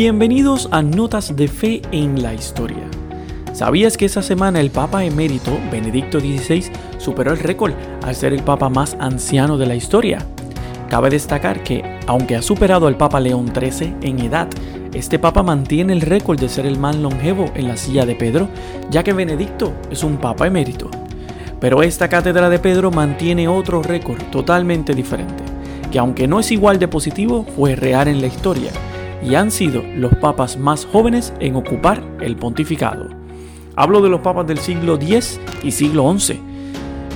Bienvenidos a Notas de Fe en la Historia. ¿Sabías que esa semana el Papa emérito, Benedicto XVI, superó el récord al ser el Papa más anciano de la historia? Cabe destacar que, aunque ha superado al Papa León XIII en edad, este Papa mantiene el récord de ser el más longevo en la silla de Pedro, ya que Benedicto es un Papa emérito. Pero esta cátedra de Pedro mantiene otro récord totalmente diferente, que aunque no es igual de positivo, fue real en la historia y han sido los papas más jóvenes en ocupar el pontificado. Hablo de los papas del siglo X y siglo XI,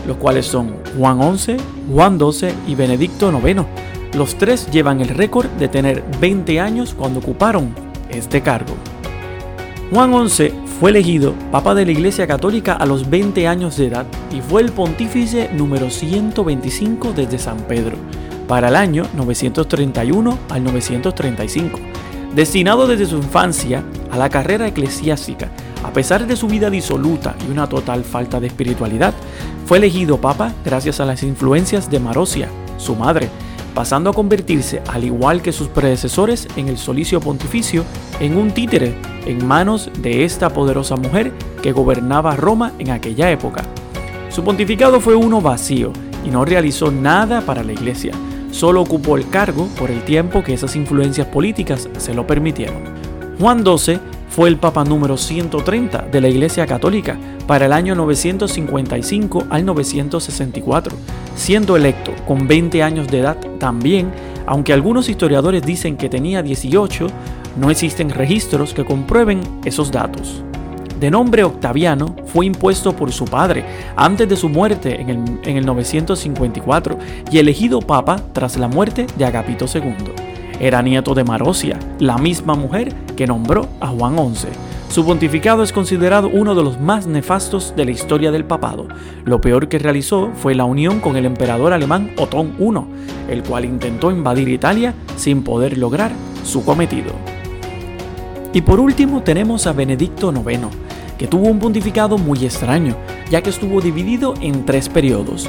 los cuales son Juan XI, Juan XII y Benedicto IX. Los tres llevan el récord de tener 20 años cuando ocuparon este cargo. Juan XI fue elegido Papa de la Iglesia Católica a los 20 años de edad y fue el pontífice número 125 desde San Pedro para el año 931 al 935. Destinado desde su infancia a la carrera eclesiástica, a pesar de su vida disoluta y una total falta de espiritualidad, fue elegido papa gracias a las influencias de Marosia, su madre, pasando a convertirse, al igual que sus predecesores en el solicio pontificio, en un títere en manos de esta poderosa mujer que gobernaba Roma en aquella época. Su pontificado fue uno vacío y no realizó nada para la iglesia, solo ocupó el cargo por el tiempo que esas influencias políticas se lo permitieron. Juan XII fue el Papa número 130 de la Iglesia Católica para el año 955 al 964, siendo electo con 20 años de edad también, aunque algunos historiadores dicen que tenía 18, no existen registros que comprueben esos datos de nombre Octaviano, fue impuesto por su padre antes de su muerte en el, 954 y elegido papa tras la muerte de Agapito II. Era nieto de Marosia, la misma mujer que nombró a Juan XI. Su pontificado es considerado uno de los más nefastos de la historia del papado. Lo peor que realizó fue la unión con el emperador alemán Otón I, el cual intentó invadir Italia sin poder lograr su cometido. Y por último tenemos a Benedicto IX, que tuvo un pontificado muy extraño, ya que estuvo dividido en tres periodos.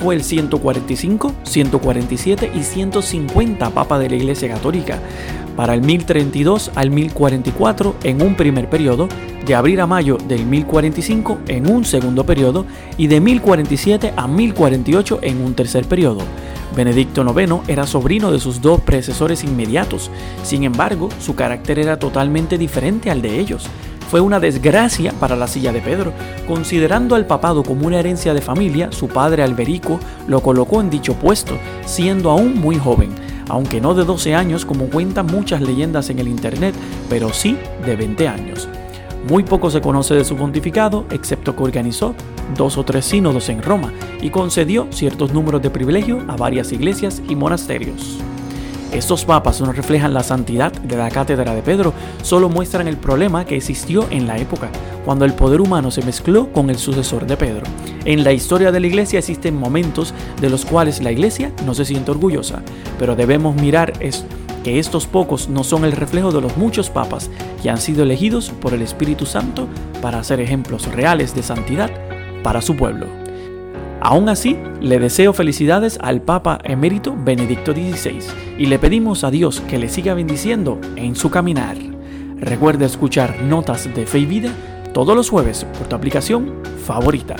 Fue el 145, 147 y 150 Papa de la Iglesia Católica, para el 1032 al 1044 en un primer periodo, de abril a mayo del 1045 en un segundo periodo y de 1047 a 1048 en un tercer periodo. Benedicto IX era sobrino de sus dos predecesores inmediatos, sin embargo, su carácter era totalmente diferente al de ellos fue una desgracia para la silla de Pedro. Considerando al papado como una herencia de familia, su padre Alberico lo colocó en dicho puesto, siendo aún muy joven, aunque no de 12 años como cuentan muchas leyendas en el internet, pero sí de 20 años. Muy poco se conoce de su pontificado, excepto que organizó dos o tres sínodos en Roma y concedió ciertos números de privilegio a varias iglesias y monasterios. Estos papas no reflejan la santidad de la cátedra de Pedro, solo muestran el problema que existió en la época, cuando el poder humano se mezcló con el sucesor de Pedro. En la historia de la iglesia existen momentos de los cuales la iglesia no se siente orgullosa, pero debemos mirar es que estos pocos no son el reflejo de los muchos papas que han sido elegidos por el Espíritu Santo para ser ejemplos reales de santidad para su pueblo. Aún así, le deseo felicidades al Papa emérito Benedicto XVI y le pedimos a Dios que le siga bendiciendo en su caminar. Recuerda escuchar Notas de Fe y Vida todos los jueves por tu aplicación favorita.